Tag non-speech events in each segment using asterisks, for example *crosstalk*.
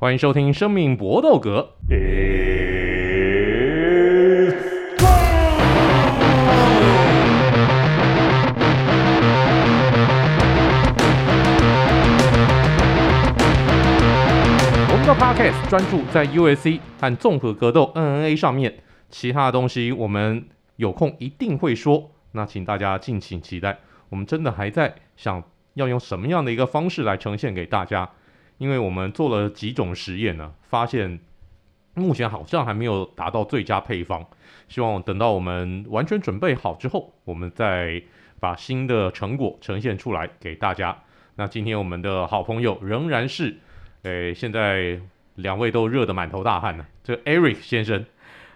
欢迎收听《生命搏斗格》。我们的 Podcast 专注在 UFC 和综合格斗 MMA 上面，其他的东西我们有空一定会说。那请大家敬请期待。我们真的还在想要用什么样的一个方式来呈现给大家。因为我们做了几种实验呢，发现目前好像还没有达到最佳配方。希望等到我们完全准备好之后，我们再把新的成果呈现出来给大家。那今天我们的好朋友仍然是，诶，现在两位都热得满头大汗呢。这 Eric 先生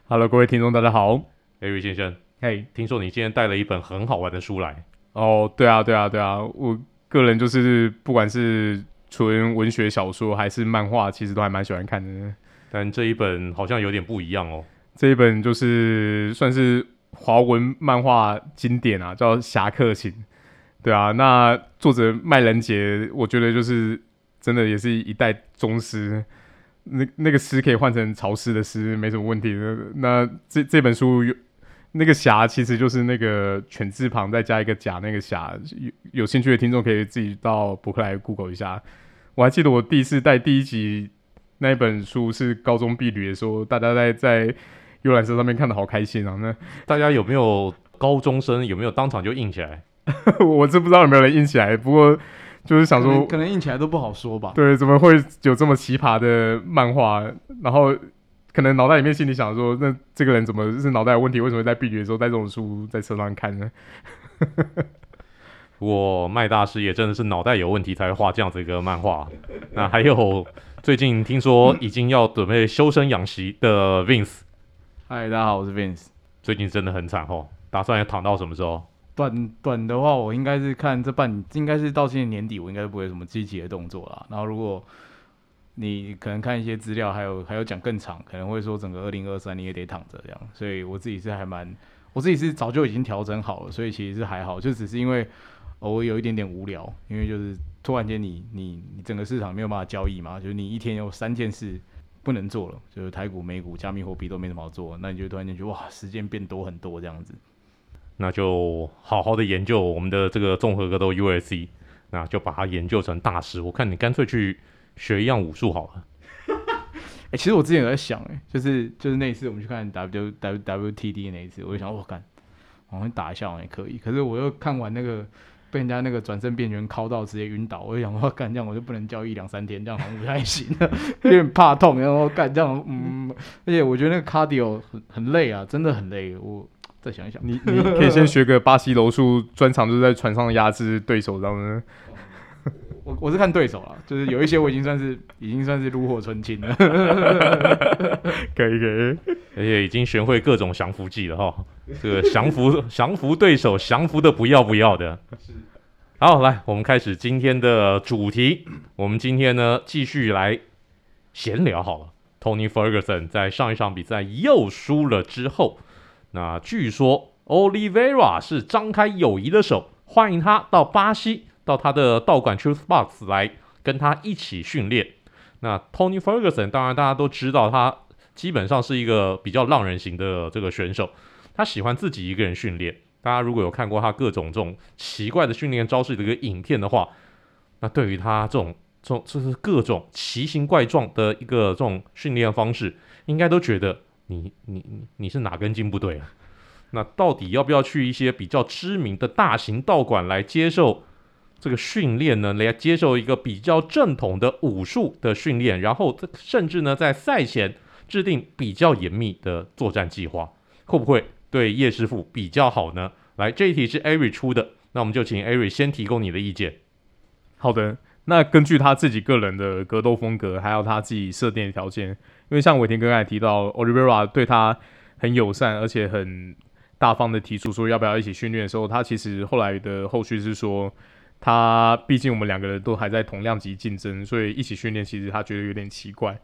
，Hello，各位听众，大家好，Eric 先生，嘿，Hey. 听说你今天带了一本很好玩的书来。哦，对啊，对啊，对啊，我个人就是不管是。纯文学小说还是漫画，其实都还蛮喜欢看的。但这一本好像有点不一样哦。这一本就是算是华文漫画经典啊，叫《侠客行》。对啊，那作者麦仁杰，我觉得就是真的也是一代宗师。那那个诗可以换成潮湿的诗，没什么问题的。那这这本书有。那个侠其实就是那个犬字旁再加一个甲，那个侠。有有兴趣的听众可以自己到博客来 Google 一下。我还记得我第一次带第一集那一本书是高中毕旅的时候，大家在在游览车上面看的好开心啊！那 *laughs* 大家有没有高中生有没有当场就硬起来？*laughs* 我真不知道有没有人硬起来，不过就是想说，可能硬起来都不好说吧。对，怎么会有这么奇葩的漫画？然后。可能脑袋里面心里想说，那这个人怎么是脑袋有问题？为什么在毕业的时候带这种书在车上看呢？我麦大师也真的是脑袋有问题才会画这样子一个漫画。那还有最近听说已经要准备修身养息的 Vince。嗨，大家好，我是 Vince。最近真的很惨哦，打算要躺到什么时候？短短的话，我应该是看这半，应该是到今年年底，我应该不会有什么积极的动作啦。然后如果你可能看一些资料，还有还有讲更长，可能会说整个二零二三你也得躺着这样，所以我自己是还蛮，我自己是早就已经调整好了，所以其实是还好，就只是因为偶尔有一点点无聊，因为就是突然间你你你整个市场没有办法交易嘛，就是你一天有三件事不能做了，就是台股、美股、加密货币都没什么好做，那你就突然间觉得哇，时间变多很多这样子，那就好好的研究我们的这个综合格斗 USC，那就把它研究成大师，我看你干脆去。学一样武术好了。哎、*laughs* 欸，其实我之前有在想、欸，哎，就是就是那一次我们去看 W W W T D 那一次，我就想，我干，往回打一下，我也可以。可是我又看完那个被人家那个转身变拳敲到直接晕倒，我就想，说 *laughs* 干这样我就不能交易两三天，这样好像不太行，*laughs* 有点怕痛。然后干这样，嗯，而且我觉得那个 cardio 很很累啊，真的很累。我再想一想，你你可以先学个巴西柔术，专长就是在船上压制对手，然后。我我是看对手了，就是有一些我已经算是已经算是炉火纯青了，*laughs* 可以可以，而且已经学会各种降服技了哈，这个降服降服对手，降服的不要不要的。好，来我们开始今天的主题，我们今天呢继续来闲聊好了。Tony Ferguson 在上一场比赛又输了之后，那据说 Oliveira 是张开友谊的手，欢迎他到巴西。到他的道馆 Truth Box 来跟他一起训练。那 Tony Ferguson 当然大家都知道，他基本上是一个比较浪人型的这个选手，他喜欢自己一个人训练。大家如果有看过他各种这种奇怪的训练招式的一个影片的话，那对于他这种这种就是各种奇形怪状的一个这种训练方式，应该都觉得你你你你是哪根筋不对啊？那到底要不要去一些比较知名的大型道馆来接受？这个训练呢，来接受一个比较正统的武术的训练，然后甚至呢，在赛前制定比较严密的作战计划，会不会对叶师傅比较好呢？来，这一题是 Ari 出的，那我们就请 Ari 先提供你的意见。好的，那根据他自己个人的格斗风格，还有他自己设定的条件，因为像伟霆刚才提到，Olivera 对他很友善，而且很大方的提出说要不要一起训练的时候，他其实后来的后续是说。他毕竟我们两个人都还在同量级竞争，所以一起训练其实他觉得有点奇怪。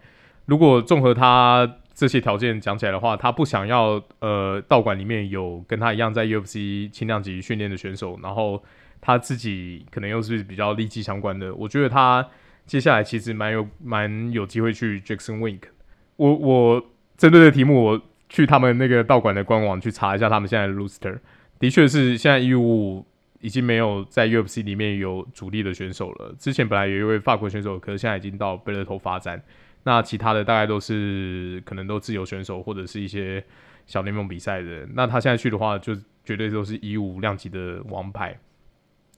如果综合他这些条件讲起来的话，他不想要呃道馆里面有跟他一样在 UFC 轻量级训练的选手，然后他自己可能又是比较利益相关的。我觉得他接下来其实蛮有蛮有机会去 Jackson Wink。我我针对这个题目，我去他们那个道馆的官网去查一下他们现在的 roster，的确是现在一五五已经没有在 UFC 里面有主力的选手了。之前本来有一位法国选手，可是现在已经到贝勒头发展。那其他的大概都是可能都自由选手或者是一些小联盟比赛的。那他现在去的话，就绝对都是一五量级的王牌。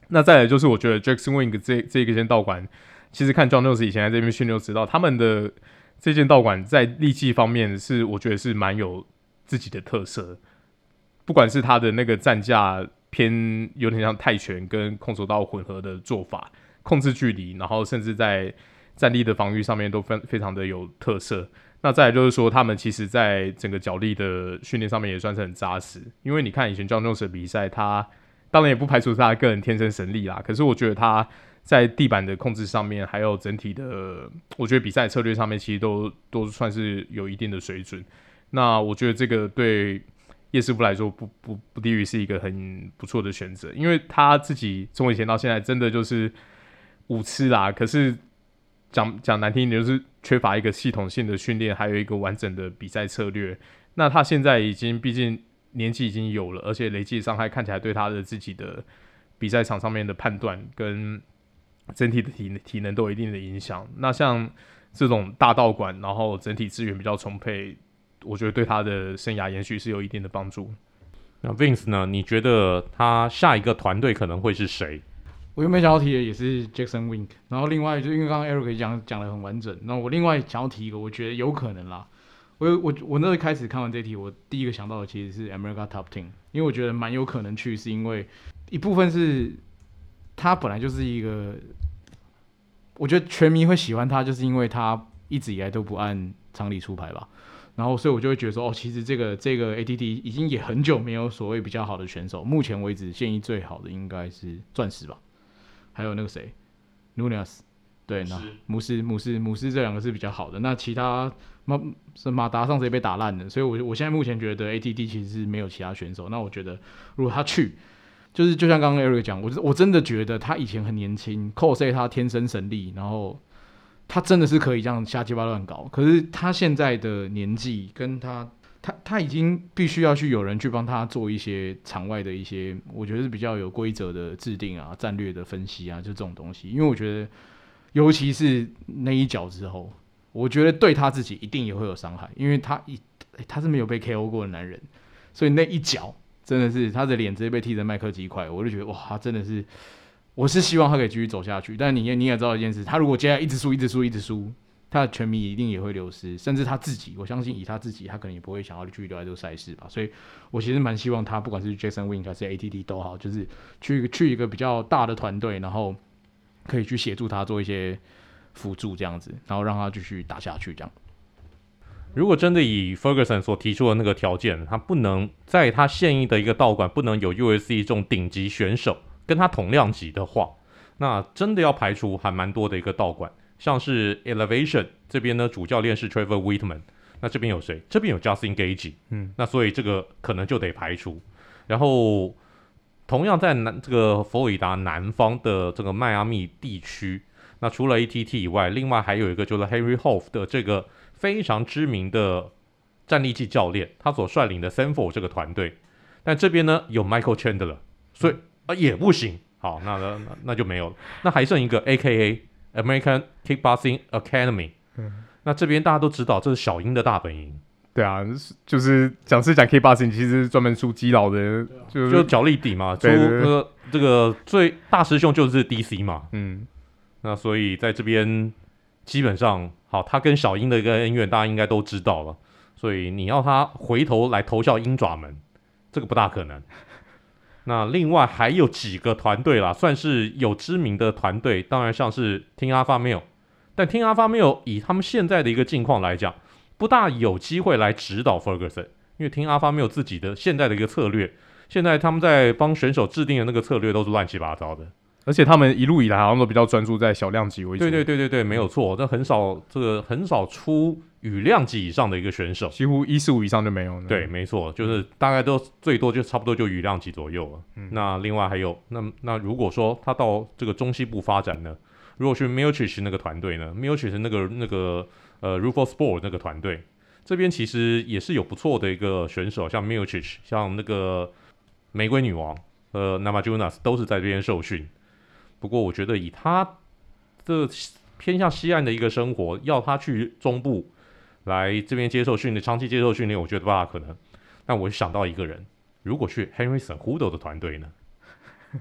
那再来就是我觉得 Jackson Wing 这这个间道馆，其实看 Jon Jones 以前在这边训练就知道，他们的这间道馆在力气方面是我觉得是蛮有自己的特色。不管是他的那个战架偏有点像泰拳跟空手道混合的做法，控制距离，然后甚至在站立的防御上面都非非常的有特色。那再来就是说，他们其实在整个脚力的训练上面也算是很扎实。因为你看以前 John Jones 的比赛，他当然也不排除是他个人天生神力啦。可是我觉得他在地板的控制上面，还有整体的，我觉得比赛策略上面，其实都都算是有一定的水准。那我觉得这个对叶师傅来说，不不不低于是一个很不错的选择，因为他自己从以前到现在，真的就是五次啦。可是。讲讲难听一点，就是缺乏一个系统性的训练，还有一个完整的比赛策略。那他现在已经，毕竟年纪已经有了，而且累计伤害看起来对他的自己的比赛场上面的判断跟整体的体体能都有一定的影响。那像这种大道馆，然后整体资源比较充沛，我觉得对他的生涯延续是有一定的帮助。那 Vince 呢？你觉得他下一个团队可能会是谁？我原本想要提的也是 Jackson Wink，然后另外就因为刚刚 Eric 讲讲的很完整，那我另外想要提一个，我觉得有可能啦。我我我那开始看完这题，我第一个想到的其实是 America Top Team，因为我觉得蛮有可能去，是因为一部分是他本来就是一个，我觉得全民会喜欢他，就是因为他一直以来都不按常理出牌吧。然后所以我就会觉得说，哦，其实这个这个 ATT 已经也很久没有所谓比较好的选手，目前为止现役最好的应该是钻石吧。还有那个谁，Nunes，对，那姆斯姆斯姆斯这两个是比较好的。那其他马是马达上直接被打烂的，所以我我现在目前觉得 ATT 其实是没有其他选手。那我觉得如果他去，就是就像刚刚 Eric 讲，我我真的觉得他以前很年轻，Cosce 他天生神力，然后他真的是可以这样瞎鸡巴乱搞。可是他现在的年纪跟他。他他已经必须要去有人去帮他做一些场外的一些，我觉得是比较有规则的制定啊、战略的分析啊，就这种东西。因为我觉得，尤其是那一脚之后，我觉得对他自己一定也会有伤害，因为他一他是没有被 KO 过的男人，所以那一脚真的是他的脸直接被踢成麦克鸡块，我就觉得哇，他真的是，我是希望他可以继续走下去。但你也你也知道一件事，他如果接下来一直输、一直输、一直输。他的拳迷一定也会流失，甚至他自己，我相信以他自己，他可能也不会想要继续留在这个赛事吧。所以，我其实蛮希望他，不管是 Jason Wink 还是 ATT 都好，就是去去一个比较大的团队，然后可以去协助他做一些辅助这样子，然后让他继续打下去这样。如果真的以 Ferguson 所提出的那个条件，他不能在他现役的一个道馆不能有 U S C 这种顶级选手跟他同量级的话，那真的要排除还蛮多的一个道馆。像是 Elevation 这边呢，主教练是 Trevor Wittman，那这边有谁？这边有 Justin Gaethje，嗯，那所以这个可能就得排除。然后同样在南这个佛罗里达南方的这个迈阿密地区，那除了 ATT 以外，另外还有一个就是 Henry Hooft 的这个非常知名的战力技教练，他所率领的 Sanford 这个团队。但这边呢有 Michael Chandler，所以啊也不行。好，那那那就没有了。那还剩一个 AKA。American Kickboxing Academy，嗯，那这边大家都知道，这是小英的大本营。对啊，就是讲是讲 Kickboxing，其实专门出基佬的，就就脚力底嘛，出那个这个最大师兄就是 DC 嘛，嗯，那所以在这边基本上，好，他跟小英的一个恩怨，大家应该都知道了，所以你要他回头来投效鹰爪门，这个不大可能。那另外还有几个团队啦，算是有知名的团队，当然像是听 Alpha Male，但听 Alpha Male 以他们现在的一个境况来讲，不大有机会来指导 Ferguson，因为听 Alpha Male 自己的现在的一个策略，现在他们在帮选手制定的那个策略都是乱七八糟的。而且他们一路以来好像都比较专注在小量级为主。对对对对对，没有错，这很少这个很少出羽量级以上的一个选手，几乎一四五以上就没有了。对，没错，就是大概都最多就差不多就羽量级左右了。嗯、那另外还有，那那如果说他到这个中西部发展呢，如果去 Miocic 那个团队呢，Miocic 那个那个呃 Roufusport 那个团队，这边其实也是有不错的一个选手，像 Miocic，像那个玫瑰女王呃 Namajunas 都是在这边受训。不过我觉得以他的偏向西岸的一个生活，要他去中部来这边接受训练，长期接受训练，我觉得不大可能。但我想到一个人，如果去 Henry Cejudo 的团队呢？*laughs*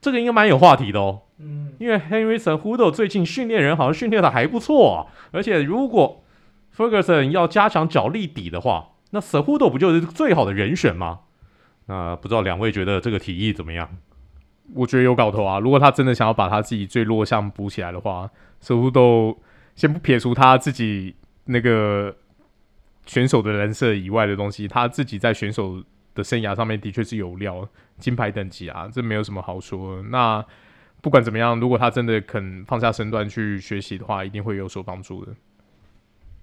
这个应该蛮有话题的哦。嗯，因为 Henry Cejudo 最近训练人好像训练的还不错啊。而且如果 Ferguson 要加强脚力底的话，那 Cejudo 不就是最好的人选吗？那不知道两位觉得这个提议怎么样？我觉得有搞头啊！如果他真的想要把他自己最弱项补起来的话，Cejudo 先不撇除他自己那个选手的人设以外的东西，他自己在选手的生涯上面的确是有料，金牌等级啊，这没有什么好说。那不管怎么样，如果他真的肯放下身段去学习的话，一定会有所帮助的。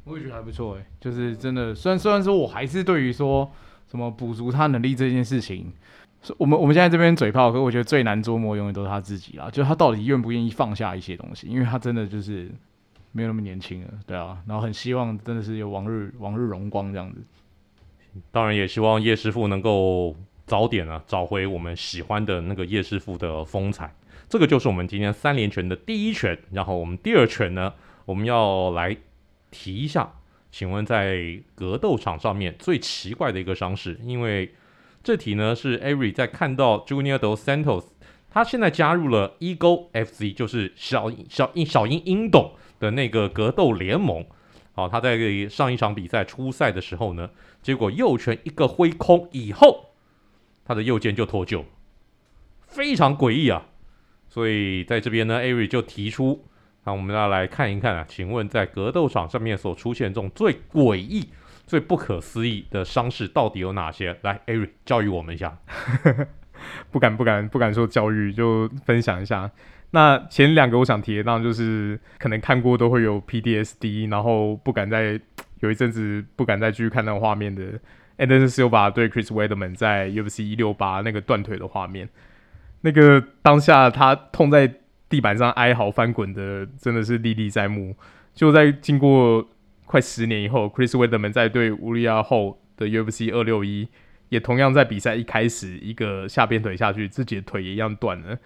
我也觉得还不错诶，就是真的，虽然虽然说我还是对于说什么补足他能力这件事情。我们我们现在这边嘴炮，可我觉得最难捉摸永远都是他自己啦，就他到底愿不愿意放下一些东西，因为他真的就是没有那么年轻了，对啊，然后很希望真的是有往日往日荣光这样子。当然也希望叶师傅能够早点啊找回我们喜欢的那个叶师傅的风采。这个就是我们今天三连拳的第一拳，然后我们第二拳呢，我们要来提一下，请问在格斗场上面最奇怪的一个伤势，因为。这题呢是 Avery 在看到 Junior Dos Santos，他现在加入了 Eagle FC，就是小小小鹰鹰董的那个格斗联盟。好，他在上一场比赛初赛的时候呢，结果右拳一个挥空以后，他的右肩就脱臼，非常诡异啊。所以在这边呢艾瑞就提出，那我们要来看一看啊，请问在格斗场上面所出现这种最诡异。最不可思议的伤势到底有哪些？来艾瑞教育我们一下。*laughs* 不敢不敢不敢说教育，就分享一下。那前两个我想提的，当然就是可能看过都会有 PTSD，然后不敢再 *tsk* 有一阵子不敢再继续看那个画面的。Anderson Silva 对 Chris Weidman 在 UFC 一六八那个断腿的画面，那个当下他痛在地板上哀嚎翻滚的，真的是历历在目。就在经过。快十年以后，Chris Weidman 在对乌利亚后的 UFC 二六一，也同样在比赛一开始一个下边腿下去，自己的腿也一样断了。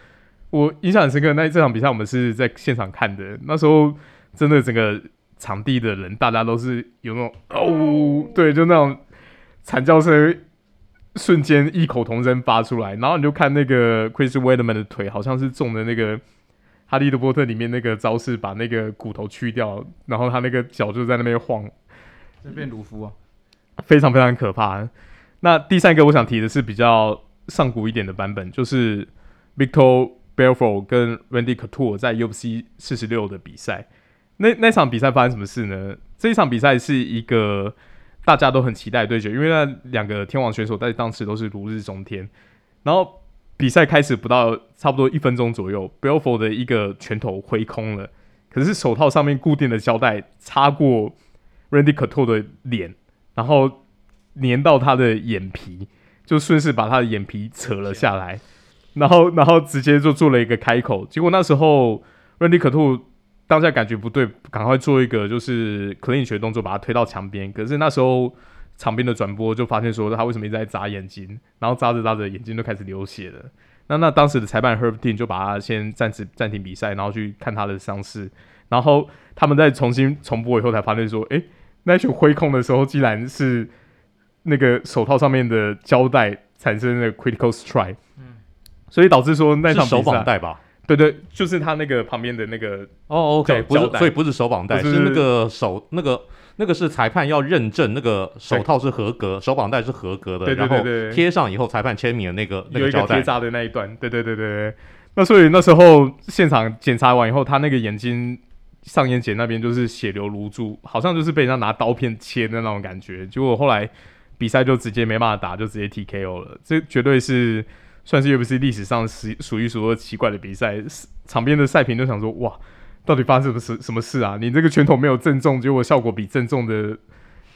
我印象很深刻，那这场比赛我们是在现场看的，那时候真的整个场地的人，大家都是有那种哦，对，就那种惨叫声，瞬间异口同声发出来，然后你就看那个 Chris Weidman 的腿，好像是中的那个。哈利波特里面那个招式，把那个骨头去掉，然后他那个脚就在那边晃，这变卢夫啊，非常非常可怕。那第三个我想提的是比较上古一点的版本，就是 Victor Belfort 跟 Randy Couture 在 UFC 四十六的比赛。那那场比赛发生什么事呢？这一场比赛是一个大家都很期待的对决，因为那两个天王选手在当时都是如日中天，然后。比赛开始不到差不多一分钟左右，Belfort 的一个拳头挥空了，可是手套上面固定的胶带擦过 Randy Couture 的脸，然后粘到他的眼皮，就顺势把他的眼皮扯了下来，然后然后直接就做了一个开口。结果那时候 Randy 可兔当下感觉不对，赶快做一个就是 clinch 动作，把他推到墙边。可是那时候。场边的转播就发现说他为什么一直在眨眼睛，然后眨着眨着眼睛就开始流血了。那那当时的裁判 Herb Dean 就把他先暂时暂停比赛，然后去看他的伤势。然后他们再重新重播以后才发现说，诶、那一拳挥空的时候，竟然是那个手套上面的胶带产生的 critical strike。嗯，所以导致说那场比赛手绑带吧？对对，就是他那个旁边的那个哦，OK，不是，所以不是手绑带，是那个手那个。那个是裁判要认证，那个手套是合格，手绑带是合格的，对对对对，然后贴上以后，裁判签名的那个那个胶带贴扎的那一段，对对对对。那所以那时候现场检查完以后，他那个眼睛上眼睑那边就是血流如注，好像就是被人家拿刀片切的那种感觉。结果后来比赛就直接没办法打，就直接 TKO 了。这绝对是算是 UFC 历史上是数一数二奇怪的比赛。场边的赛评都想说，哇。到底发生什么事？什么事啊？你这个拳头没有正中，结果效果比正中的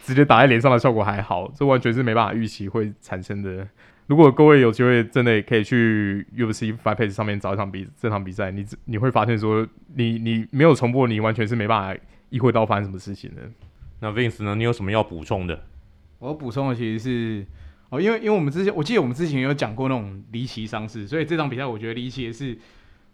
直接打在脸上的效果还好，这完全是没办法预期会产生的。如果各位有机会，真的也可以去 UFC Fight Pass 上面找一场比这场比赛，你你会发现说你，你你没有重播，你完全是没办法意会到发生什么事情的。那 Vince 呢？你有什么要补充的？我补充的其实是哦，因为因为我们之前我记得我们之前有讲过那种离奇伤势，所以这场比赛我觉得离奇的是，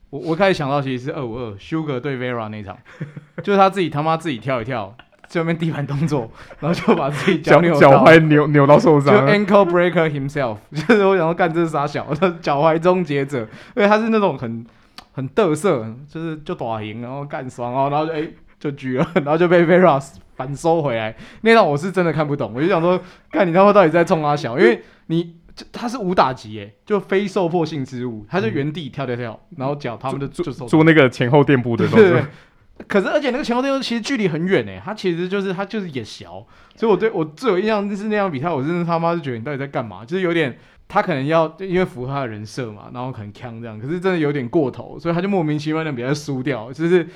我我开始想到其实是二五二 Sugar 对 Vera 那场，*laughs* 就是他自己他妈自己跳一跳，这边地板动作，然后就把自己脚扭脚踝扭扭到受伤，就 Ankle Breaker himself，*laughs* 就是我想要干这是啥小，他脚踝终结者，因为他是那种很很得瑟，就是就打赢然后干爽哦，然后就哎、欸、就狙了，*laughs* 然后就被 Vera 反收回来，那场我是真的看不懂，我就想说，看你他妈到底在冲他小，因为你他是无打击耶，就非受迫性失误，他就原地跳跳跳，然后脚他们的就做做那个前后垫步的动作。可是而且那个前后垫步其实距离很远诶，他其实就是他就是也小，所以我对我最有印象就是那场比赛，我真的他妈就觉得你到底在干嘛？就是有点他可能要因为符合他的人设嘛，然后可能锵这样，可是真的有点过头，所以他就莫名其妙的比赛输掉，就是。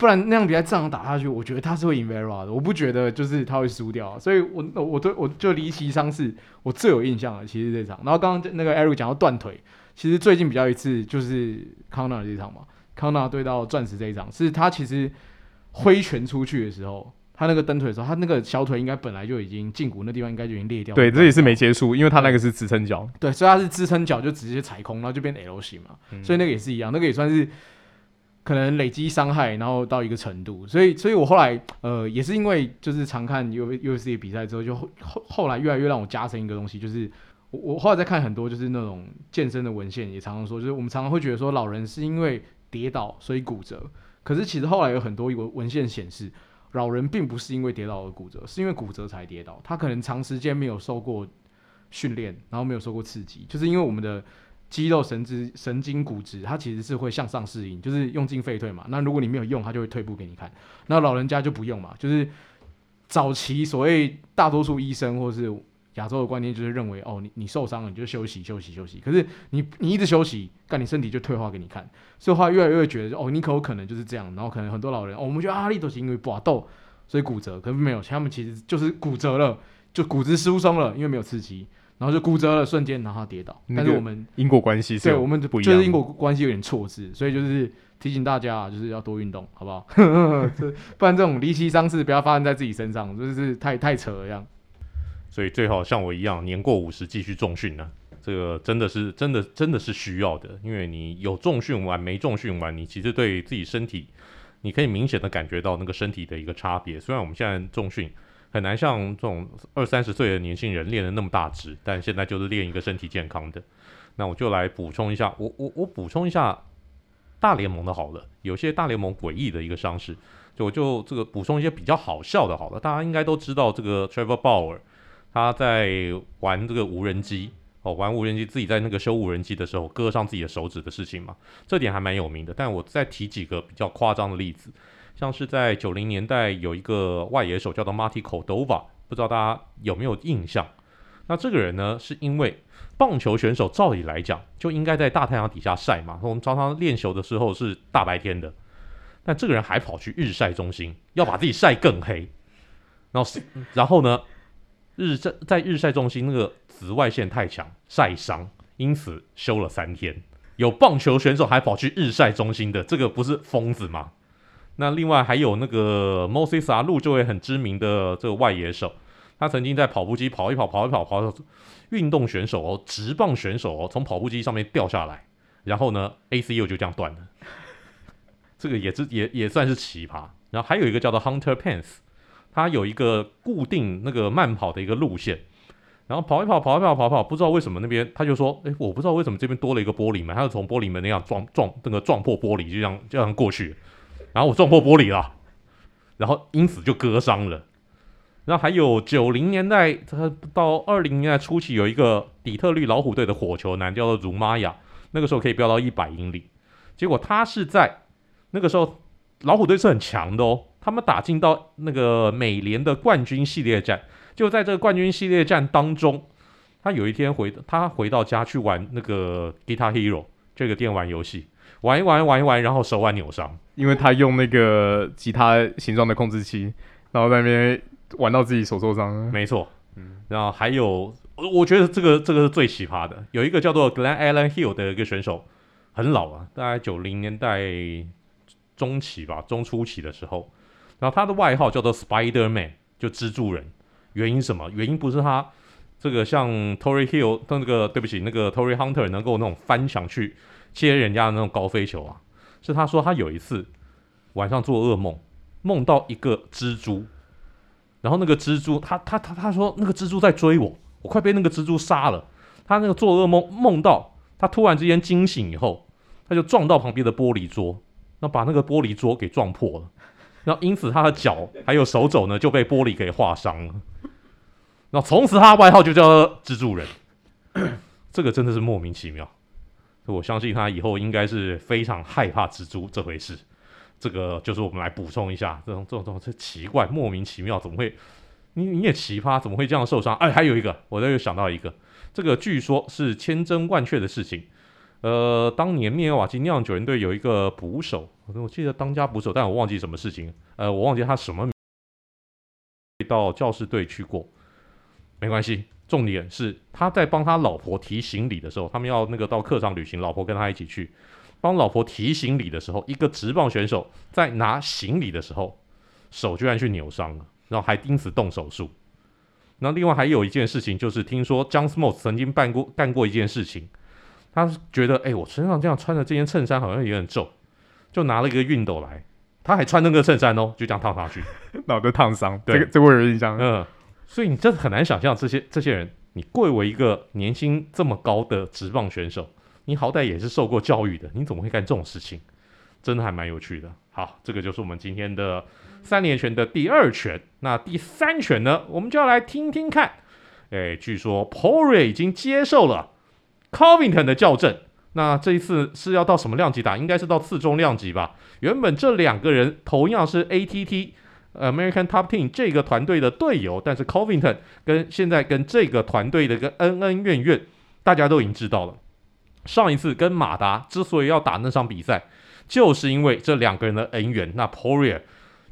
不然那样比赛这样打下去，我觉得他是会赢 Vera 的，我不觉得就是他会输掉，所以我我对我就离奇伤势我最有印象的，其实这场。然后刚刚那个 Eric 讲到断腿，其实最近比较一次就是康纳这场嘛，康纳对到钻石这一场，是他其实挥拳出去的时候，他那个蹬腿的时候，他那个小腿应该本来就已经胫骨那地方应该就已经裂掉。对，这也是没结束，因为他那个是支撑脚。对，所以他是支撑脚就直接踩空，然后就变 L 型嘛，嗯、所以那个也是一样，那个也算是。可能累积伤害，然后到一个程度，所以，所以我后来，呃，也是因为就是常看 U U F C 比赛之后，就后后来越来越让我加深一个东西，就是我我后来在看很多就是那种健身的文献，也常常说，就是我们常常会觉得说老人是因为跌倒所以骨折，可是其实后来有很多文文献显示，老人并不是因为跌倒而骨折，是因为骨折才跌倒，他可能长时间没有受过训练，然后没有受过刺激，就是因为我们的。肌肉、神经、神经、骨质，它其实是会向上适应，就是用进废退嘛。那如果你没有用，它就会退步给你看。那老人家就不用嘛，就是早期所谓大多数医生或是亚洲的观念，就是认为哦，你你受伤了，你就休息休息休息。可是你你一直休息，干你身体就退化给你看。所以话越来越觉得哦，你可有可能就是这样。然后可能很多老人，哦、我们觉得阿力都是因为搏斗所以骨折，可是没有，他们其实就是骨折了，就骨质疏松了，因为没有刺激。然后就骨折了，瞬间然后跌倒。但是我们因果关系，对，我们就是因果关系有点错置，所以就是提醒大家，就是要多运动，好不好？*laughs* 不然这种离奇伤势不要发生在自己身上，就是太太扯了这样。所以最好像我一样，年过五十继续重训呢，这个真的是真的真的是需要的，因为你有重训完没重训完，你其实对自己身体，你可以明显的感觉到那个身体的一个差别。虽然我们现在重训。很难像这种二三十岁的年轻人练得那么大只，但现在就是练一个身体健康的。那我就来补充一下，我我我补充一下大联盟的好了，有些大联盟诡异的一个伤势，就我就这个补充一些比较好笑的，好了，大家应该都知道这个 Trevor Bauer 他在玩这个无人机哦，玩无人机自己在那个修无人机的时候割伤自己的手指的事情嘛，这点还蛮有名的。但我再提几个比较夸张的例子。像是在九零年代有一个外野手叫做 Marty Cordova，不知道大家有没有印象？那这个人呢，是因为棒球选手照理来讲就应该在大太阳底下晒嘛，我们常常练球的时候是大白天的，但这个人还跑去日晒中心，要把自己晒更黑，然后然后呢，日在在日晒中心那个紫外线太强晒伤，因此休了三天。有棒球选手还跑去日晒中心的，这个不是疯子吗？那另外还有那个 Moses Alou 这位很知名的这个外野手，他曾经在跑步机跑一跑跑一跑跑，运动选手哦，直棒选手哦，从跑步机上面掉下来，然后呢，A C U 就这样断了，*laughs* 这个也是也也算是奇葩。然后还有一个叫做 Hunter Pence，他有一个固定那个慢跑的一个路线，然后跑一跑跑一跑跑一跑，不知道为什么那边他就说，诶，我不知道为什么这边多了一个玻璃门，他就从玻璃门那样撞撞那个撞破玻璃，就这样就这样过去。然后我撞破玻璃了，然后因此就割伤了。然后还有九零年代，他到二零年代初期有一个底特律老虎队的火球男叫做茹玛雅，那个时候可以飙到一百英里。结果他是在那个时候老虎队是很强的哦，他们打进到那个美联的冠军系列战。就在这个冠军系列战当中，他有一天回他回到家去玩那个 Guitar Hero 这个电玩游戏。玩一玩，玩一玩，然后手腕扭伤，因为他用那个吉他形状的控制器，然后在那边玩到自己手受伤。没错，嗯，然后还有我觉得这个这个是最奇葩的。有一个叫做 Glen Allen Hill 的一个选手，很老啊，大概九零年代中期吧，中初期的时候。然后他的外号叫做 Spider Man，就蜘蛛人。原因什么？原因不是他这个像 Tory Hill 他那个对不起，那个 Tory Hunter 能够那种翻墙去接人家的那种高飞球啊，是他说他有一次晚上做噩梦，梦到一个蜘蛛，然后那个蜘蛛他他他他说那个蜘蛛在追我，我快被那个蜘蛛杀了。他那个做噩梦梦到他突然之间惊醒以后，他就撞到旁边的玻璃桌，那把那个玻璃桌给撞破了。然后因此他的脚还有手肘呢就被玻璃给划伤了。然后从此他的外号就叫蜘蛛人。*coughs* 这个真的是莫名其妙。我相信他以后应该是非常害怕蜘蛛这回事。这个就是我们来补充一下，这种这种这种这奇怪莫名其妙，怎么会？你你也奇葩，怎么会这样受伤？哎，还有一个，我又想到一个，这个据说是千真万确的事情。呃，当年密尔瓦基酿酒人队有一个捕手，我记得当家捕手，但我忘记什么事情。呃，我忘记他什么。到教士队去过，没关系。重点是他在帮他老婆提行李的时候，他们要那个到客场旅行，老婆跟他一起去帮老婆提行李的时候，一个直棒选手在拿行李的时候，手居然去扭伤了，然后还因此动手术。那另外还有一件事情，就是听说 John Smoltz 曾经办过干过一件事情。他觉得，哎、欸，我身上这样穿的这件衬衫好像有点皱，就拿了一个熨斗来，他还穿那个衬衫哦，就这样烫上去，*laughs* 脑袋烫伤。对，这个这我有印象。嗯，所以你真的很难想象这些这些人，你贵为一个年薪这么高的职棒选手，你好歹也是受过教育的，你怎么会干这种事情？真的还蛮有趣的。好，这个就是我们今天的三连拳的第二拳。那第三拳呢，我们就要来听听看。哎，据说 Poria 已经接受了。Covington 的校正，那这一次是要到什么量级打？应该是到次中量级吧。原本这两个人同样是 ATT American Top Team 这个团队的队友，但是 Covington 跟现在跟这个团队的一个恩恩怨怨，大家都已经知道了。上一次跟马达之所以要打那场比赛，就是因为这两个人的恩怨。那 Poria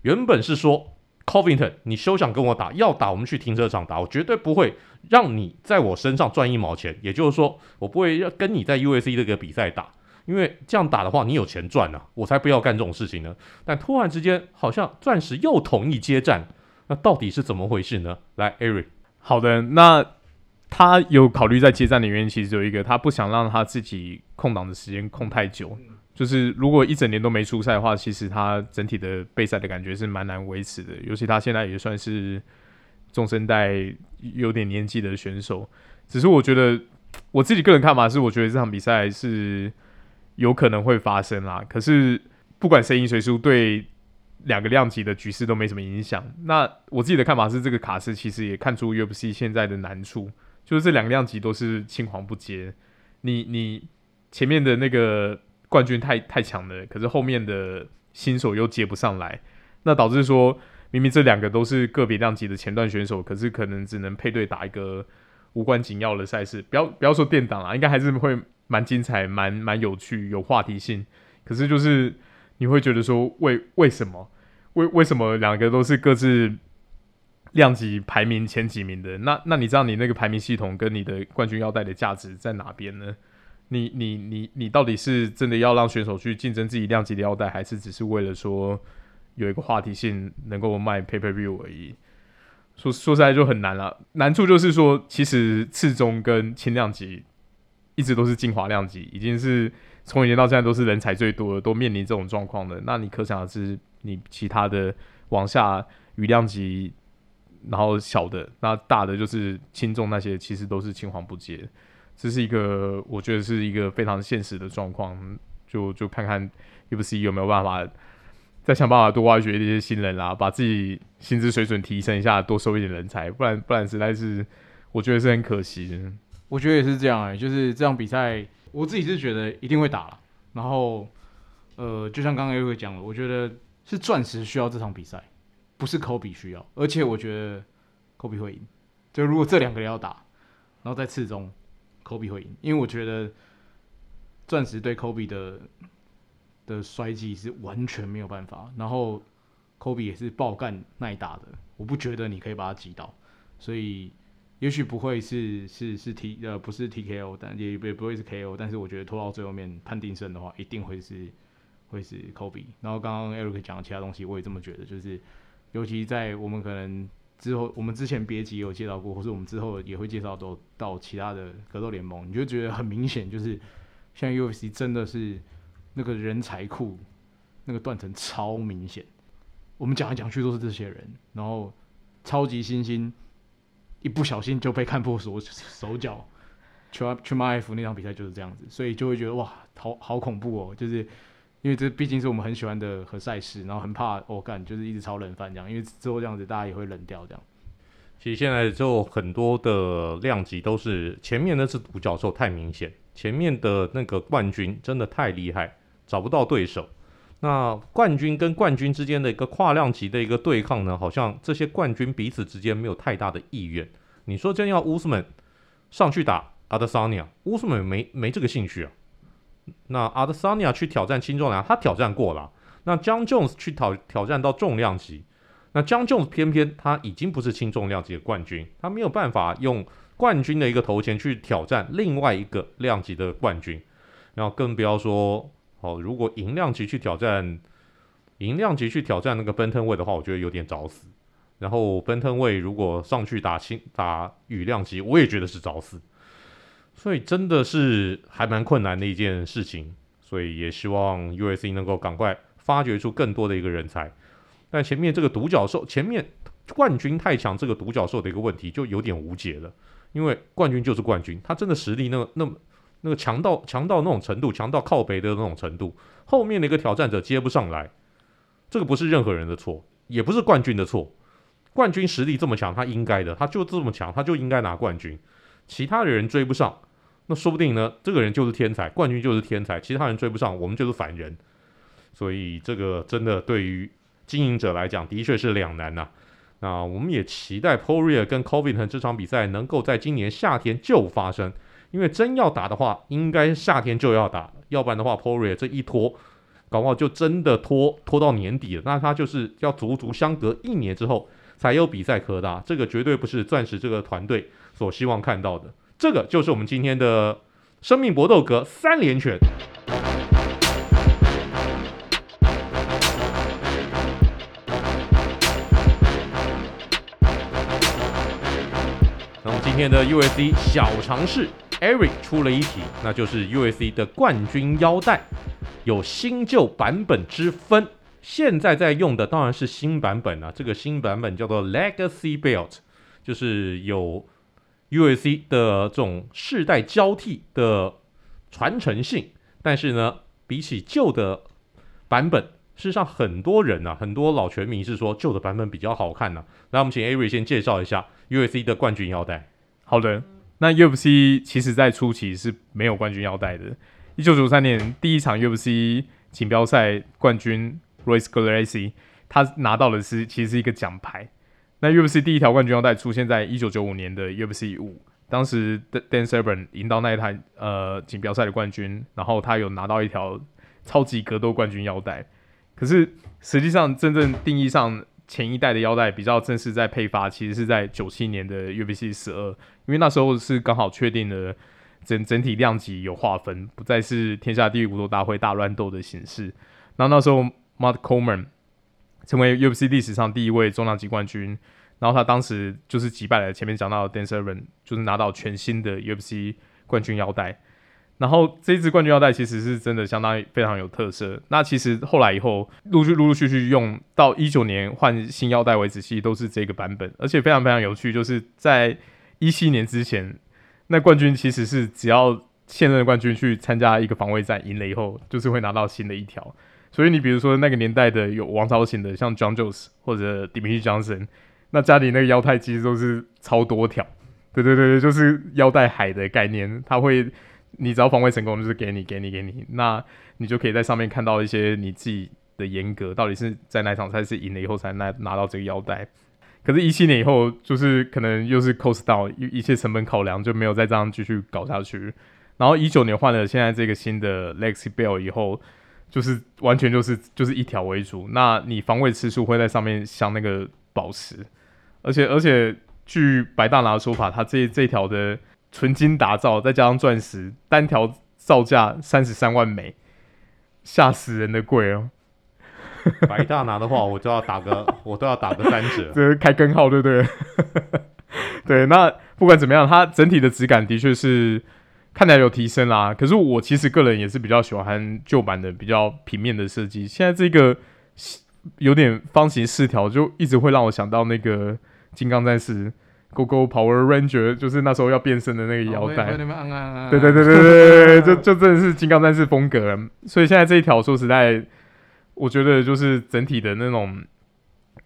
原本是说。Covington，你休想跟我打，要打我们去停车场打，我绝对不会让你在我身上赚一毛钱。也就是说，我不会要跟你在 UFC 这个比赛打，因为这样打的话，你有钱赚啊，我才不要干这种事情呢。但突然之间，好像钻石又同意接战，那到底是怎么回事呢？来，Eric，好的，那他有考虑在接战的原因，其实有一个，他不想让他自己空档的时间空太久。就是如果一整年都没出赛的话，其实他整体的备赛的感觉是蛮难维持的。尤其他现在也算是中生代有点年纪的选手。只是我觉得我自己个人看法是，我觉得这场比赛是有可能会发生啦。可是不管谁赢谁输，对两个量级的局势都没什么影响。那我自己的看法是，这个卡斯其实也看出 UFC 现在的难处，就是这两个量级都是青黄不接。你你前面的那个。冠军太太强了，可是后面的新手又接不上来，那导致说明明这两个都是个别量级的前段选手，可是可能只能配对打一个无关紧要的赛事。不要不要说殿档啦，应该还是会蛮精彩、蛮蛮有趣、有话题性。可是就是你会觉得说，为为什么为为什么两个都是各自量级排名前几名的？那那你知道你那个排名系统跟你的冠军腰带的价值在哪边呢？你你你你到底是真的要让选手去竞争自己量级的腰带，还是只是为了说有一个话题性能够卖 pay per view 而已？说说实在就很难了。难处就是说，其实次中跟轻量级一直都是精华量级，已经是从以前到现在都是人才最多的，都面临这种状况的。那你可想而知，你其他的往下余量级，然后小的那大的就是轻重那些，其实都是青黄不接。这是一个，我觉得是一个非常现实的状况，就就看看 UFC 有没有办法再想办法多挖掘一些新人啦，把自己薪资水准提升一下，多收一点人才，不然不然实在是我觉得是很可惜的。我觉得也是这样哎、就是这场比赛，我自己是觉得一定会打了。然后，呃，就像刚刚又会讲了，我觉得是钻石需要这场比赛，不是科比需要。而且我觉得科比会赢，就如果这两个人要打，然后在次中。科比会赢，因为我觉得钻石对科比的的衰技是完全没有办法，然后科比也是爆干耐打的，我不觉得你可以把他击倒，所以也许不会是是是 T 呃不是 TKO，但也也不会是 KO，但是我觉得拖到最后面判定胜的话，一定会是会是 Kobe。然后刚刚 Eric 讲的其他东西，我也这么觉得，就是尤其在我们可能之后，我们之前别集有介绍过，或是我们之后也会介绍到到其他的格斗联盟，你就觉得很明显，就是像 UFC 真的是那个人才库。那个断层超明显，我们讲来讲去都是这些人，然后超级新星一不小心就被看破手手脚，去去 MF 那场比赛就是这样子，所以就会觉得哇，好好恐怖哦，就是因为这毕竟是我们很喜欢的和赛事，然后很怕我干，就是一直炒冷饭这样，因为之后这样子大家也会冷掉这样。其实现在就很多的量级都是前面那只独角兽太明显，前面的那个冠军真的太厉害，找不到对手。那冠军跟冠军之间的一个跨量级的一个对抗呢，好像这些冠军彼此之间没有太大的意愿。你说真要乌斯曼上去打阿德桑尼亚，乌斯曼没没这个兴趣啊。那阿德桑尼亚去挑战轻重量，他挑战过了。那姜 Jones 去挑挑战到重量级，那姜 Jones 偏偏他已经不是轻重量级的冠军，他没有办法用冠军的一个头衔去挑战另外一个量级的冠军，然后更不要说。好，如果银量级去挑战，银量级去挑战那个奔腾位的话，我觉得有点找死。然后奔腾位如果上去打轻打羽量级，我也觉得是找死。所以真的是还蛮困难的一件事情。所以也希望 U.S.C 能够赶快发掘出更多的一个人才。但前面这个独角兽，前面冠军太强，这个独角兽的一个问题就有点无解了。因为冠军就是冠军，他真的实力那么那么。那个强到强到那种程度，强到靠北的那种程度，后面的一个挑战者接不上来，这个不是任何人的错，也不是冠军的错。冠军实力这么强，他应该的，他就这么强，他就应该拿冠军。其他的人追不上，那说不定呢，这个人就是天才，冠军就是天才，其他人追不上，我们就是凡人。所以这个真的对于经营者来讲，的确是两难呐、那我们也期待 p o r i e r 跟 Covington 这场比赛能够在今年夏天就发生。因为真要打的话，应该夏天就要打，要不然的话，Poria 这一拖，搞不好就真的拖拖到年底了。那他就是要足足相隔一年之后才有比赛可打，这个绝对不是钻石这个团队所希望看到的。这个就是我们今天的生命搏斗格三连拳。那么今天的 USC 小尝试。Eric 出了一题，那就是 USC 的冠军腰带有新旧版本之分。现在在用的当然是新版本啊，这个新版本叫做 Legacy Belt，就是有 USC 的这种世代交替的传承性。但是呢，比起旧的版本，事实上很多人啊，很多老拳迷是说旧的版本比较好看呢、那我们请 Eric 先介绍一下 USC 的冠军腰带。好的。那 UFC 其实在初期是没有冠军腰带的。一九九三年第一场 UFC 锦标赛冠军 Royce Gracie，他拿到的是其实是一个奖牌。那 UFC 第一条冠军腰带出现在一九九五年的 UFC 五，当时 Dan Severn 赢到那一台呃锦标赛的冠军，然后他有拿到一条超级格斗冠军腰带。可是实际上真正定义上。前一代的腰带比较正式在配发，其实是在九七年的 UFC 十二，因为那时候是刚好确定了整整体量级有划分，不再是天下第一武斗大会大乱斗的形式。然后那时候 Matt Coleman 成为 UFC 历史上第一位重量级冠军，然后他当时就是击败了前面讲到的 Dan Severn，就是拿到全新的 UFC 冠军腰带。然后这一支冠军腰带其实是真的相当非常有特色。那其实后来以后陆续陆陆续续用到一九年换新腰带为止，其实都是这个版本。而且非常非常有趣，就是在一七年之前，那冠军其实是只要现任冠军去参加一个防卫战赢了以后，就是会拿到新的一条。所以你比如说那个年代的有王朝型的，像 John Jones 或者 Demetrious Johnson，那家里那个腰带其实都是超多条。对对对对，就是腰带海的概念，它会。你只要防卫成功，就是给你，给你，给你，那你就可以在上面看到一些你自己的严格，到底是在哪场赛事赢了以后才拿拿到这个腰带。可是，一七年以后，就是可能又是 cost down 一切成本考量，就没有再这样继续搞下去。然后一九年换了现在这个新的 Lexi Bell 以后，就是完全就是就是一条为主。那你防卫次数会在上面像那个宝石，而且而且。据白大拿的说法，他这这条的纯金打造，再加上钻石，单条造价三十三万美，吓死人的贵哦。白大拿的话，我就要打个，*laughs* 我都要打个三折。这开根号对不对？*laughs* 对，那不管怎么样，它整体的质感的确是看起来有提升啦。可是我其实个人也是比较喜欢旧版的比较平面的设计。现在这个有点方形四条，就一直会让我想到那个金刚战士 Go Go Power Ranger，就是那时候要变身的那个腰带。对对对对对对，就 *laughs* 就真的是金刚战士风格。所以现在这一条，说实在。我觉得就是整体的那种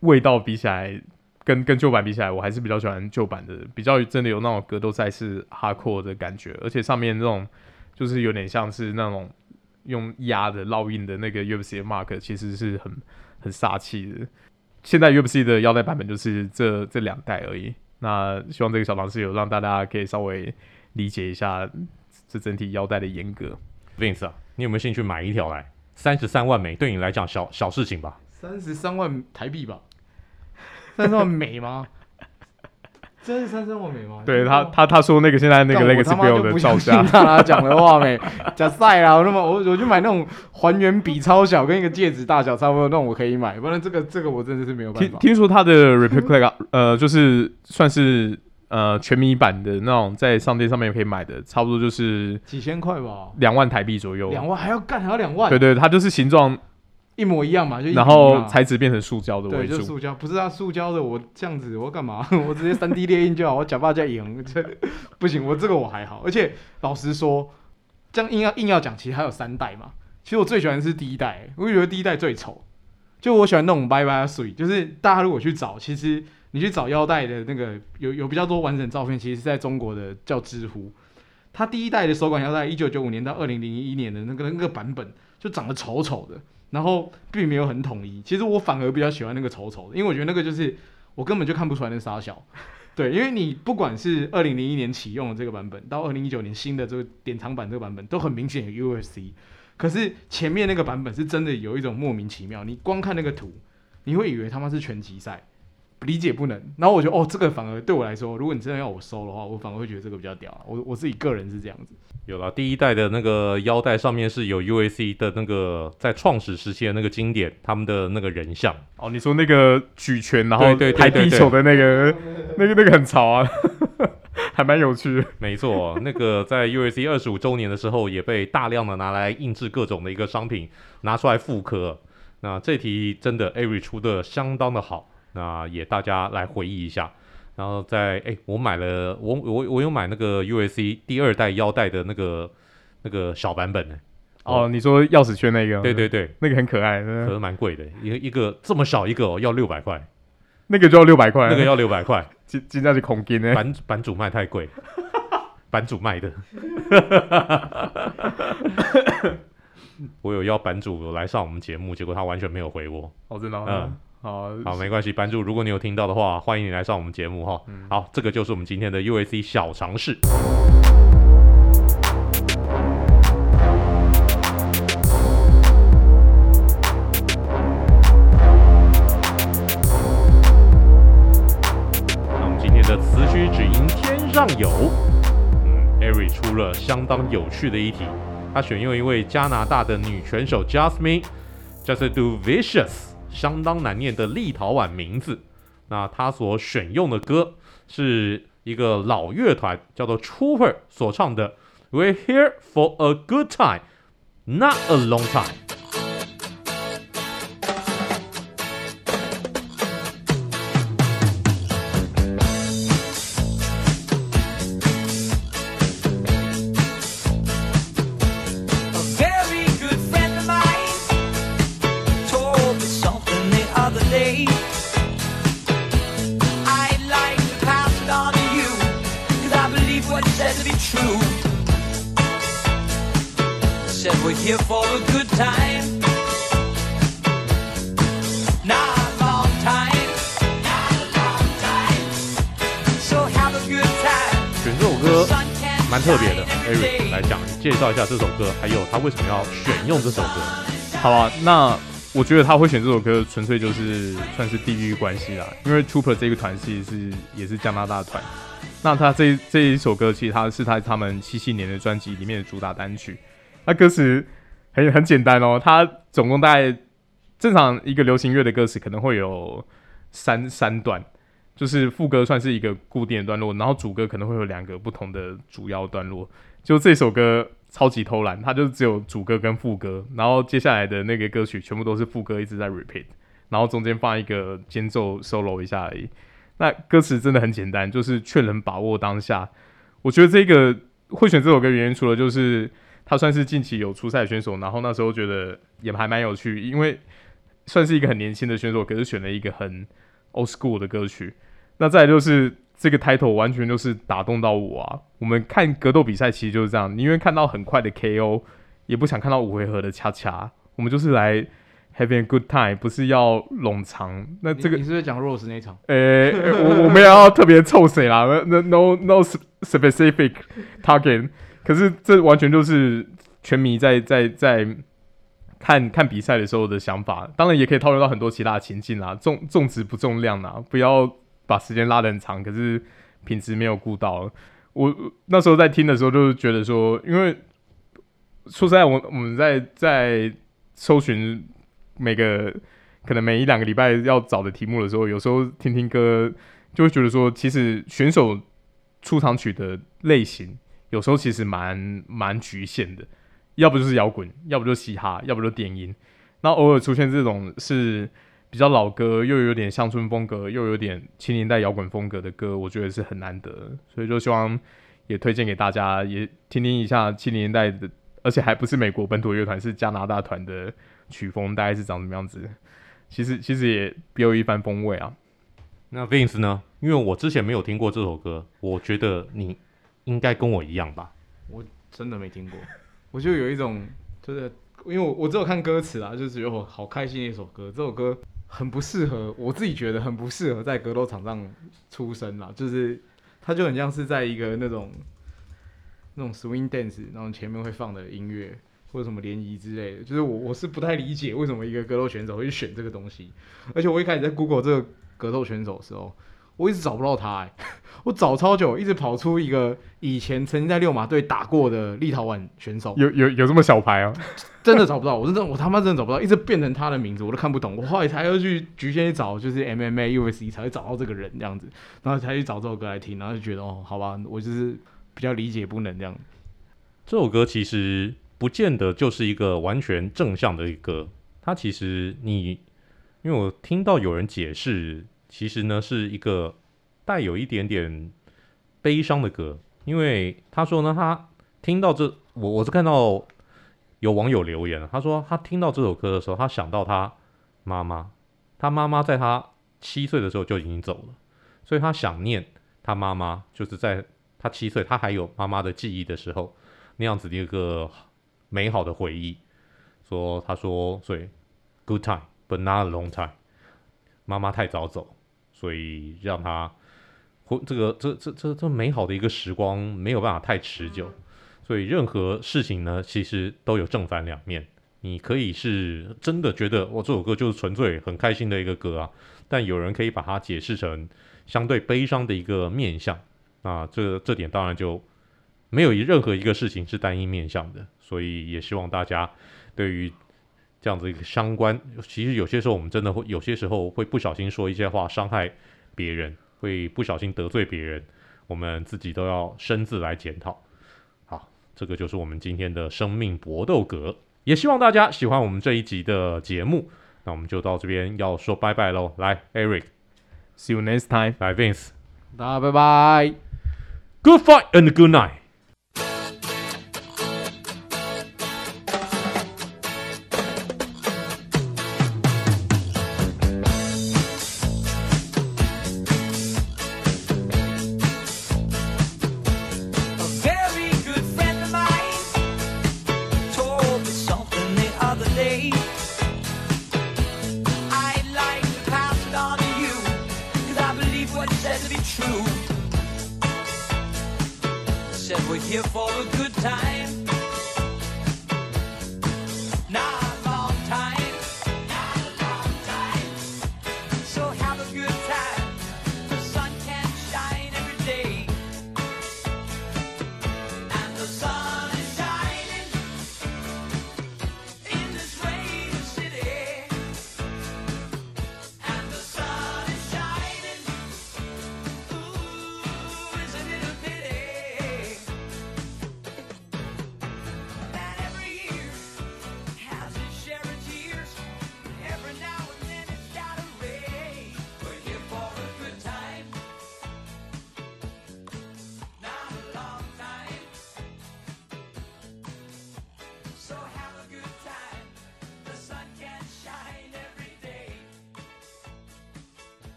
味道比起来，跟跟旧版比起来，我还是比较喜欢旧版的，比较真的有那种格斗赛事 hardcore 的感觉，而且上面那种就是有点像是那种用压的烙印的那个 UFC 的 mark，其实是很很杀气的。现在 UFC 的腰带版本就是这这两代而已。那希望这个小尝试有让大家可以稍微理解一下这整体腰带的严格。Vince 啊，你有没有兴趣买一条来？三十三万美对你来讲小小事情吧？三十三万台币吧？三十万美吗？真是三生我美吗？对他，他他说那个现在那个那个是不要的造价。他讲的话 *laughs* 没假赛啦，那么我我就买那种还原比超小，跟一个戒指大小差不多那种，我可以买。不然这个这个我真的是没有办法。听听说他的 replica 呃，就是算是。呃，全米版的那种，在商店上面可以买的，差不多就是几千块吧，两万台币左右。两万还要干，还要两万？对，对对，它就是形状一模一样嘛，就然后材质变成塑胶的为主。对，就塑胶，不是啊塑胶的，我这样子我干嘛？*laughs* 我直接三 D 列印就好，我假发加赢，这不行，我这个我还好。而且老实说，这样硬要硬要讲，其实还有三代嘛。其实我最喜欢的是第一代，我觉得第一代最丑。就我喜欢那种白白水，就是大家如果去找，其实。你去找腰带的那个有有比较多完整照片，其实是在中国的叫知乎，它第一代的手感腰带，一九九五年到二零零一年的那个那个版本就长得丑丑的，然后并没有很统一。其实我反而比较喜欢那个丑丑的，因为我觉得那个就是我根本就看不出来那傻小。*laughs* 对，因为你不管是二零零一年启用的这个版本，到二零一九年新的这个典藏版这个版本，都很明显有 UFC。可是前面那个版本是真的有一种莫名其妙，你光看那个图，你会以为他妈是拳击赛。理解不能，然后我觉得哦，这个反而对我来说，如果你真的要我收的话，我反而会觉得这个比较屌。啊我我自己个人是这样子。有了第一代的那个腰带上面是有 UAC 的那个在创始时期的那个经典，他们的那个人像。哦，你说那个举拳然后抬地球的那个，*laughs* 那个那个很潮啊，*laughs* 还蛮有趣的。没错，那个在 UAC 二十五周年的时候也被大量的拿来印制各种的一个商品，拿出来复刻。那这题真的 Avery 出的相当的好。那也大家来回忆一下，然后在哎，我买了我我我有买那个 USC 第二代腰带的那个那个小版本呢。哦，你说钥匙圈那个？对对对，那个很可爱，可是蛮贵的，一个一个这么小一个哦，要六百块，那个就要六百块，那个要六百块，*laughs* 现现在是恐惊呢。版版主卖太贵，*laughs* 版主卖的。*laughs* 我有邀版主来上我们节目，结果他完全没有回我。哦，真的？嗯。好，好，没关系，班主，如果你有听到的话，欢迎你来上我们节目哈。嗯、好，这个就是我们今天的 UAC 小尝试。那我们今天的词曲只应天上有，嗯，Avery 出了相当有趣的一题，他选用一位加拿大的女拳手 Jasmine Jasudavicius。相当难念的立陶宛名字，那他所选用的歌是一个老乐团叫做 Trooper 所唱的 We're here for a good time, not a long time。介绍一下这首歌，还有他为什么要选用这首歌？*laughs* 好吧，那我觉得他会选这首歌，纯粹就是算是地域关系啦。因为 Trooper 这个团其实是也是加拿大团，那他这这一首歌其实他是他他们七七年的专辑里面的主打单曲。那歌词很很简单哦，它总共大概正常一个流行乐的歌词可能会有三三段，就是副歌算是一个固定的段落，然后主歌可能会有两个不同的主要段落。就这首歌。超级偷懒，它就只有主歌跟副歌，然后接下来的那个歌曲全部都是副歌一直在 repeat，然后中间放一个间奏 solo 一下而已。那歌词真的很简单，就是劝人把握当下。我觉得这个会选这首歌原因，除了就是他算是近期有出赛的选手，然后那时候觉得也还蛮有趣，因为算是一个很年轻的选手，可是选了一个很 old school 的歌曲。那再来就是。这个 title 完全就是打动到我啊！我们看格斗比赛其实就是这样，宁愿看到很快的 KO，也不想看到五回合的恰恰。我们就是来 having a good time，不是要冗长。那这个你，你是不是讲 Rose 那场？诶、欸，我我们要特别臭谁啦？那 no no specific target。可是这完全就是全迷在在在看看比赛的时候的想法。当然也可以套用到很多其他情境啦，重重质不重量啦，不要。把时间拉得很长，可是品质没有顾到。我那时候在听的时候，就是觉得说，因为说实在，我我们在在搜寻每个可能每一两个礼拜要找的题目的时候，有时候听听歌，就会觉得说，其实选手出场曲的类型，有时候其实蛮蛮局限的，要不就是摇滚，要不就嘻哈，要不就电音。那偶尔出现这种是。比较老歌，又有点乡村风格，又有点七年代摇滚风格的歌，我觉得是很难得，所以就希望也推荐给大家，也听听一下七年代的，而且还不是美国本土乐团，是加拿大团的曲风，大概是长什么样子。其实其实也别有一番风味啊。那 Vince 呢？因为我之前没有听过这首歌，我觉得你应该跟我一样吧。我真的没听过，*laughs* 我就有一种就是因为我我只有看歌词啊，就觉得我好开心的一首歌，这首歌。很不适合，我自己觉得很不适合在格斗场上出声啦，就是它就很像是在一个那种那种 swing dance，然后前面会放的音乐或者什么联谊之类的，就是我我是不太理解为什么一个格斗选手会选这个东西，而且我一开始在 Google 这个格斗选手的时候。我一直找不到他，欸，*laughs* 我找超久，一直跑出一个以前曾经在六马队打过的立陶宛选手，有有有这么小牌啊？*laughs* 真的找不到，我真的我他妈真的找不到，一直变成他的名字，我都看不懂。我后来才要去局限去找，就是 MMA、UFC 才会找到这个人这样子，然后才去找这首歌来听，然后就觉得哦，好吧，我就是比较理解不能这样。这首歌其实不见得就是一个完全正向的一个歌，它其实你因为我听到有人解释。其实呢，是一个带有一点点悲伤的歌，因为他说呢，他听到这，我我是看到有网友留言，他说他听到这首歌的时候，他想到他妈妈，他妈妈在他七岁的时候就已经走了，所以他想念他妈妈，就是在他七岁，他还有妈妈的记忆的时候，那样子的一个美好的回忆。说他说，所以 good time but not a long time，妈妈太早走。所以让他或这个这这这这美好的一个时光没有办法太持久，所以任何事情呢，其实都有正反两面。你可以是真的觉得我这首歌就是纯粹很开心的一个歌啊，但有人可以把它解释成相对悲伤的一个面相啊这这点当然就没有任何一个事情是单一面相的。所以也希望大家对于。这样子一个相关，其实有些时候我们真的会，有些时候会不小心说一些话，伤害别人，会不小心得罪别人，我们自己都要深自来检讨。好，这个就是我们今天的生命搏斗格，也希望大家喜欢我们这一集的节目。那我们就到这边要说拜拜喽，来，Eric，See you next time，来，Vince，大家拜拜，Good fight and good night。what he said to be true. Said we're here for a good time.